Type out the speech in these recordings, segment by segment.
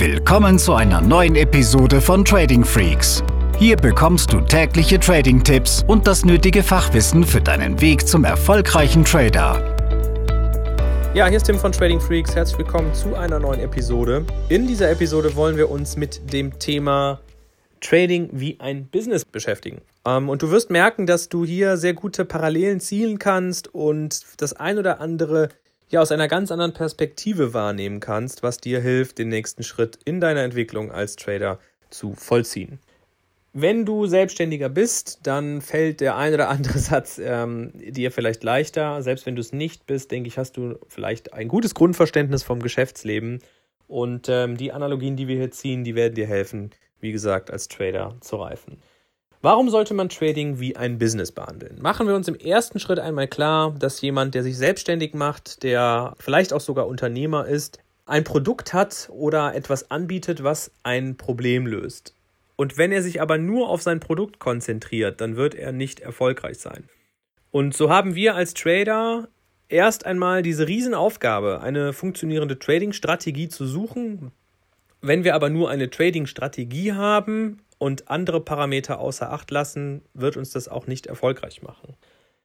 Willkommen zu einer neuen Episode von Trading Freaks. Hier bekommst du tägliche Trading-Tipps und das nötige Fachwissen für deinen Weg zum erfolgreichen Trader. Ja, hier ist Tim von Trading Freaks. Herzlich willkommen zu einer neuen Episode. In dieser Episode wollen wir uns mit dem Thema Trading wie ein Business beschäftigen. Ähm, und du wirst merken, dass du hier sehr gute Parallelen zielen kannst und das ein oder andere ja aus einer ganz anderen Perspektive wahrnehmen kannst, was dir hilft, den nächsten Schritt in deiner Entwicklung als Trader zu vollziehen. Wenn du Selbstständiger bist, dann fällt der ein oder andere Satz ähm, dir vielleicht leichter. Selbst wenn du es nicht bist, denke ich, hast du vielleicht ein gutes Grundverständnis vom Geschäftsleben. Und ähm, die Analogien, die wir hier ziehen, die werden dir helfen, wie gesagt, als Trader zu reifen. Warum sollte man Trading wie ein Business behandeln? Machen wir uns im ersten Schritt einmal klar, dass jemand, der sich selbstständig macht, der vielleicht auch sogar Unternehmer ist, ein Produkt hat oder etwas anbietet, was ein Problem löst. Und wenn er sich aber nur auf sein Produkt konzentriert, dann wird er nicht erfolgreich sein. Und so haben wir als Trader erst einmal diese Riesenaufgabe, eine funktionierende Trading-Strategie zu suchen. Wenn wir aber nur eine Trading-Strategie haben und andere Parameter außer Acht lassen, wird uns das auch nicht erfolgreich machen.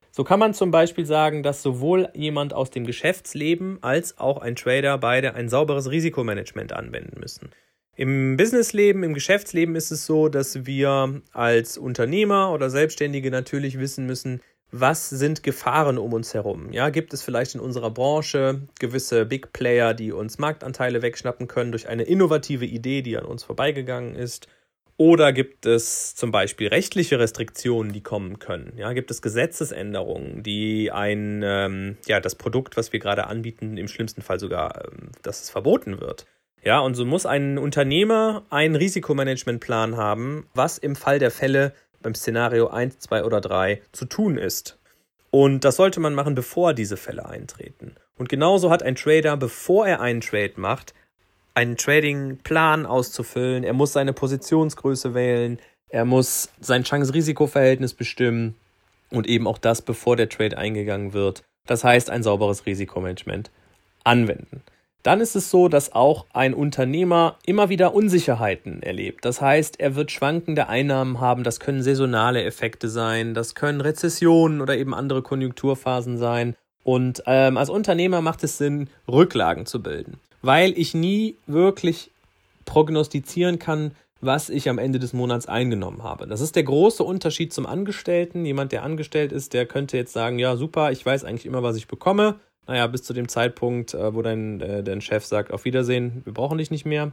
So kann man zum Beispiel sagen, dass sowohl jemand aus dem Geschäftsleben als auch ein Trader beide ein sauberes Risikomanagement anwenden müssen. Im Businessleben, im Geschäftsleben ist es so, dass wir als Unternehmer oder Selbstständige natürlich wissen müssen, was sind Gefahren um uns herum? Ja, gibt es vielleicht in unserer Branche gewisse Big Player, die uns Marktanteile wegschnappen können durch eine innovative Idee, die an uns vorbeigegangen ist? Oder gibt es zum Beispiel rechtliche Restriktionen, die kommen können? Ja, gibt es Gesetzesänderungen, die ein, ähm, ja, das Produkt, was wir gerade anbieten, im schlimmsten Fall sogar, ähm, dass es verboten wird? Ja, und so muss ein Unternehmer einen Risikomanagementplan haben, was im Fall der Fälle beim Szenario 1, 2 oder 3 zu tun ist. Und das sollte man machen, bevor diese Fälle eintreten. Und genauso hat ein Trader, bevor er einen Trade macht, einen Trading-Plan auszufüllen. Er muss seine Positionsgröße wählen. Er muss sein Chance-Risiko-Verhältnis bestimmen. Und eben auch das, bevor der Trade eingegangen wird. Das heißt, ein sauberes Risikomanagement anwenden. Dann ist es so, dass auch ein Unternehmer immer wieder Unsicherheiten erlebt. Das heißt, er wird schwankende Einnahmen haben. Das können saisonale Effekte sein. Das können Rezessionen oder eben andere Konjunkturphasen sein. Und ähm, als Unternehmer macht es Sinn, Rücklagen zu bilden weil ich nie wirklich prognostizieren kann, was ich am Ende des Monats eingenommen habe. Das ist der große Unterschied zum Angestellten. Jemand, der angestellt ist, der könnte jetzt sagen, ja, super, ich weiß eigentlich immer, was ich bekomme. Naja, bis zu dem Zeitpunkt, äh, wo dein, äh, dein Chef sagt, auf Wiedersehen, wir brauchen dich nicht mehr.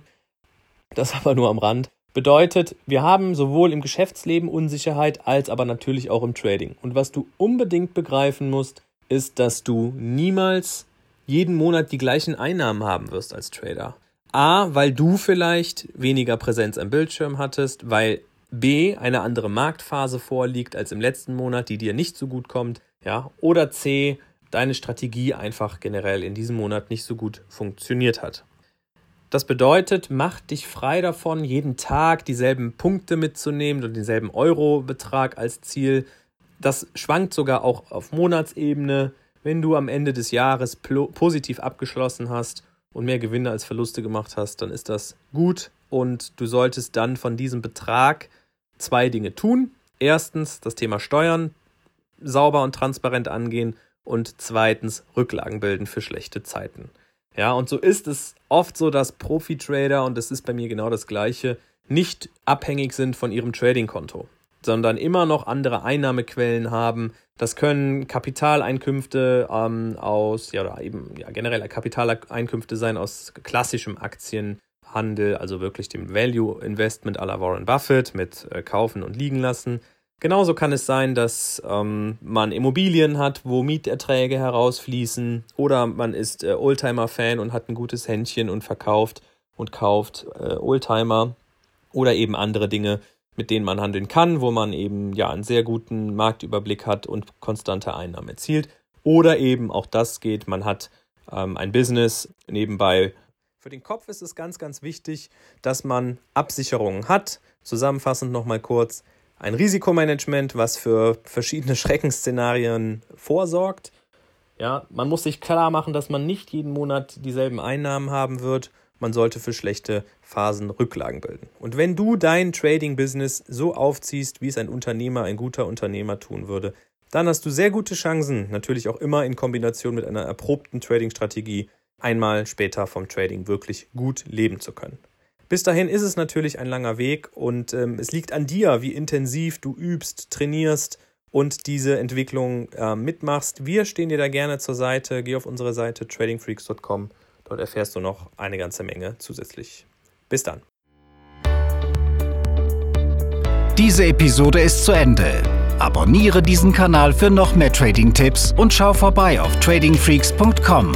Das aber nur am Rand. Bedeutet, wir haben sowohl im Geschäftsleben Unsicherheit als aber natürlich auch im Trading. Und was du unbedingt begreifen musst, ist, dass du niemals jeden Monat die gleichen Einnahmen haben wirst als Trader. A, weil du vielleicht weniger Präsenz am Bildschirm hattest, weil B, eine andere Marktphase vorliegt als im letzten Monat, die dir nicht so gut kommt, ja, oder C, deine Strategie einfach generell in diesem Monat nicht so gut funktioniert hat. Das bedeutet, mach dich frei davon, jeden Tag dieselben Punkte mitzunehmen und denselben Eurobetrag als Ziel. Das schwankt sogar auch auf Monatsebene. Wenn du am Ende des Jahres positiv abgeschlossen hast und mehr Gewinne als Verluste gemacht hast, dann ist das gut und du solltest dann von diesem Betrag zwei Dinge tun. Erstens das Thema Steuern sauber und transparent angehen und zweitens Rücklagen bilden für schlechte Zeiten. Ja, und so ist es oft so, dass Profi-Trader, und das ist bei mir genau das Gleiche, nicht abhängig sind von ihrem Trading-Konto sondern immer noch andere Einnahmequellen haben. Das können Kapitaleinkünfte ähm, aus, ja, oder eben ja, generell Kapitaleinkünfte sein aus klassischem Aktienhandel, also wirklich dem Value Investment à la Warren Buffett mit äh, Kaufen und Liegen lassen. Genauso kann es sein, dass ähm, man Immobilien hat, wo Mieterträge herausfließen oder man ist äh, Oldtimer-Fan und hat ein gutes Händchen und verkauft und kauft äh, Oldtimer oder eben andere Dinge, mit denen man handeln kann, wo man eben ja einen sehr guten Marktüberblick hat und konstante Einnahmen erzielt. Oder eben auch das geht, man hat ähm, ein Business nebenbei. Für den Kopf ist es ganz, ganz wichtig, dass man Absicherungen hat. Zusammenfassend nochmal kurz ein Risikomanagement, was für verschiedene Schreckensszenarien vorsorgt. Ja, man muss sich klar machen, dass man nicht jeden Monat dieselben Einnahmen haben wird man sollte für schlechte Phasen Rücklagen bilden. Und wenn du dein Trading-Business so aufziehst, wie es ein Unternehmer, ein guter Unternehmer tun würde, dann hast du sehr gute Chancen, natürlich auch immer in Kombination mit einer erprobten Trading-Strategie, einmal später vom Trading wirklich gut leben zu können. Bis dahin ist es natürlich ein langer Weg und ähm, es liegt an dir, wie intensiv du übst, trainierst und diese Entwicklung äh, mitmachst. Wir stehen dir da gerne zur Seite. Geh auf unsere Seite tradingfreaks.com. Dort erfährst du noch eine ganze Menge zusätzlich. Bis dann. Diese Episode ist zu Ende. Abonniere diesen Kanal für noch mehr Trading-Tipps und schau vorbei auf tradingfreaks.com.